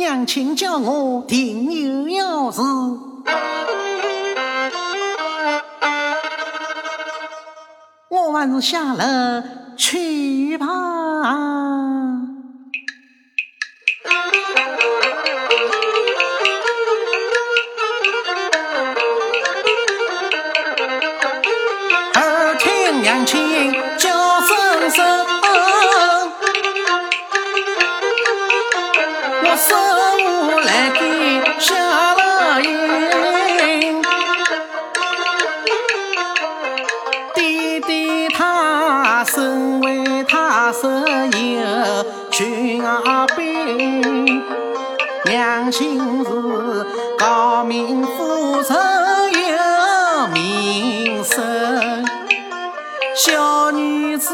娘亲叫我定有要事，我还是下楼去吧。我手舞来给下了音。弟弟他身为他是有军儿兵，娘亲是高明夫人有名声。小女子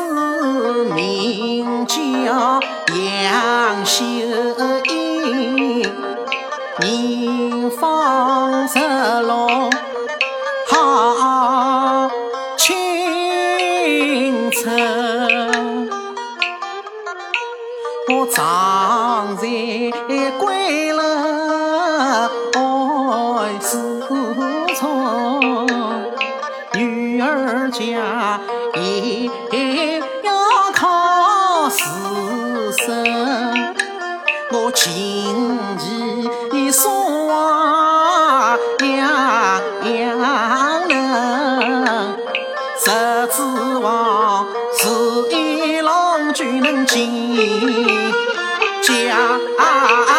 名叫杨秀，人方石龙，好青春。我常在归楼爱思忡，女儿家也要靠自身。我今日望是一郎君能进家。